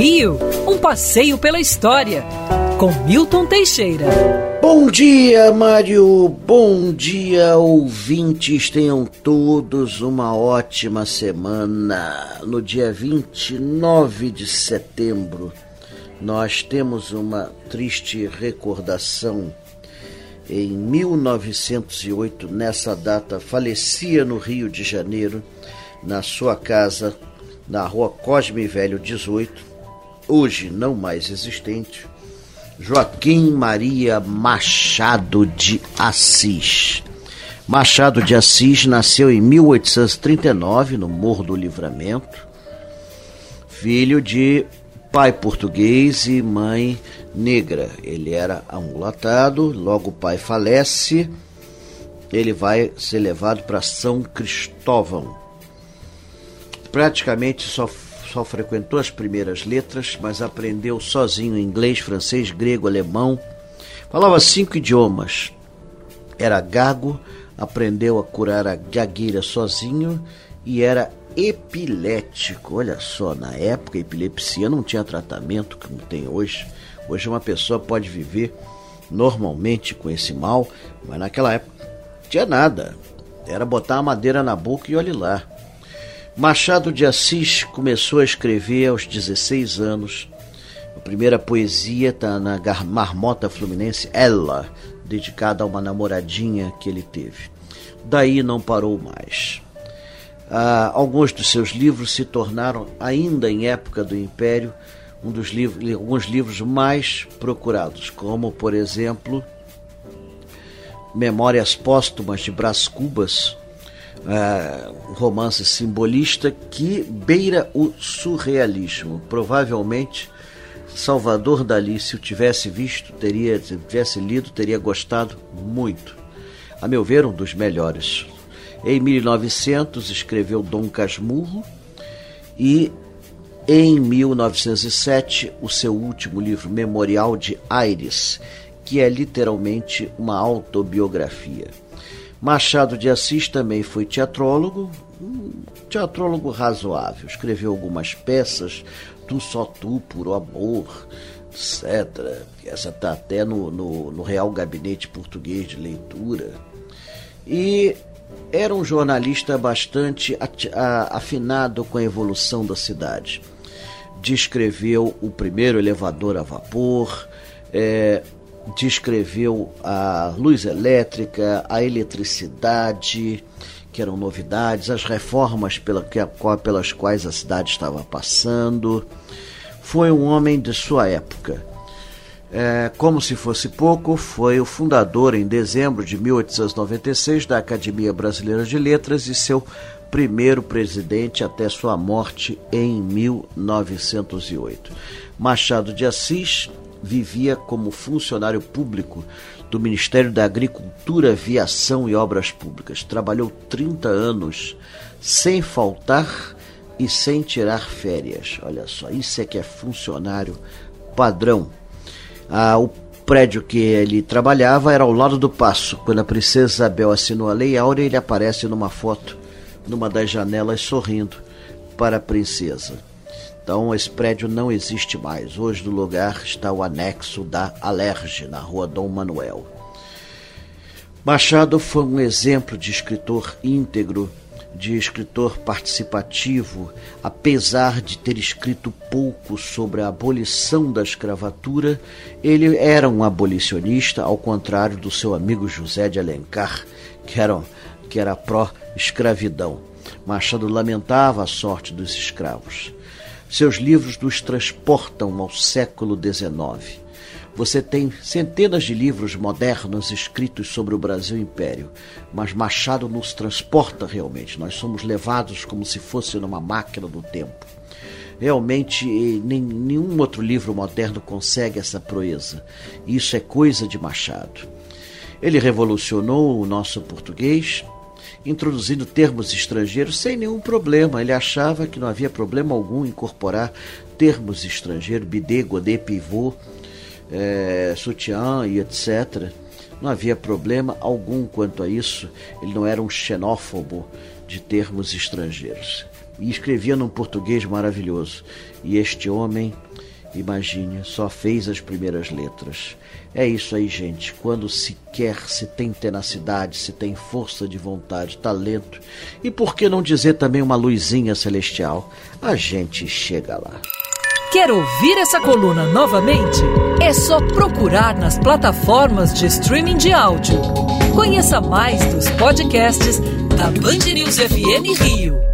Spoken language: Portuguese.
Rio, um passeio pela história, com Milton Teixeira. Bom dia, Mário. Bom dia, ouvintes. Tenham todos uma ótima semana. No dia 29 de setembro, nós temos uma triste recordação. Em 1908, nessa data, falecia no Rio de Janeiro, na sua casa na rua Cosme Velho 18, hoje não mais existente, Joaquim Maria Machado de Assis. Machado de Assis nasceu em 1839 no Morro do Livramento, filho de pai português e mãe negra. Ele era amulatado, logo o pai falece, ele vai ser levado para São Cristóvão, praticamente só, só frequentou as primeiras letras, mas aprendeu sozinho inglês, francês, grego, alemão. Falava cinco idiomas. Era gago, aprendeu a curar a gagueira sozinho e era epilético. Olha só, na época a epilepsia não tinha tratamento como tem hoje. Hoje uma pessoa pode viver normalmente com esse mal, mas naquela época não tinha nada. Era botar a madeira na boca e olhe lá. Machado de Assis começou a escrever aos 16 anos. A primeira poesia está na Marmota Fluminense, Ela, dedicada a uma namoradinha que ele teve. Daí não parou mais. Ah, alguns dos seus livros se tornaram, ainda em época do Império, um dos livros, alguns livros mais procurados, como, por exemplo, Memórias Póstumas de Brás Cubas, uh, romance simbolista que beira o surrealismo. Provavelmente Salvador Dali, se o tivesse visto, teria, se tivesse lido, teria gostado muito. A meu ver, um dos melhores. Em 1900 escreveu Dom Casmurro e em 1907 o seu último livro, Memorial de Aires, que é literalmente uma autobiografia. Machado de Assis também foi teatrólogo, um teatrólogo razoável. Escreveu algumas peças, Tu Só Tu, Por Amor, etc. Essa está até no, no, no Real Gabinete Português de Leitura. E era um jornalista bastante afinado com a evolução da cidade. Descreveu o primeiro elevador a vapor, é, descreveu a luz elétrica, a eletricidade, que eram novidades, as reformas pela, pelas quais a cidade estava passando. Foi um homem de sua época. É, como se fosse pouco, foi o fundador, em dezembro de 1896, da Academia Brasileira de Letras e seu primeiro presidente até sua morte em 1908. Machado de Assis vivia como funcionário público do Ministério da Agricultura, Aviação e Obras Públicas. Trabalhou 30 anos sem faltar e sem tirar férias. Olha só, isso é que é funcionário padrão. Ah, o prédio que ele trabalhava era ao lado do passo. Quando a princesa Isabel assinou a Lei Áurea, ele aparece numa foto, numa das janelas, sorrindo para a princesa. Então esse prédio não existe mais. Hoje no lugar está o anexo da Alerge, na rua Dom Manuel. Machado foi um exemplo de escritor íntegro, de escritor participativo, apesar de ter escrito pouco sobre a abolição da escravatura, ele era um abolicionista, ao contrário do seu amigo José de Alencar, que era, que era pró-escravidão. Machado lamentava a sorte dos escravos. Seus livros nos transportam ao século XIX. Você tem centenas de livros modernos escritos sobre o Brasil Império, mas Machado nos transporta realmente. Nós somos levados como se fosse numa máquina do tempo. Realmente, nenhum outro livro moderno consegue essa proeza. Isso é coisa de Machado. Ele revolucionou o nosso português, introduzindo termos estrangeiros sem nenhum problema. Ele achava que não havia problema algum incorporar termos estrangeiros, bidê, godê, pivô, é, sutiã e etc. Não havia problema algum quanto a isso. Ele não era um xenófobo de termos estrangeiros. E escrevia num português maravilhoso. E este homem Imagine, só fez as primeiras letras. É isso aí, gente. Quando se quer, se tem tenacidade, se tem força de vontade, talento e por que não dizer também uma luzinha celestial, a gente chega lá. Quer ouvir essa coluna novamente? É só procurar nas plataformas de streaming de áudio. Conheça mais dos podcasts da Band News FM Rio.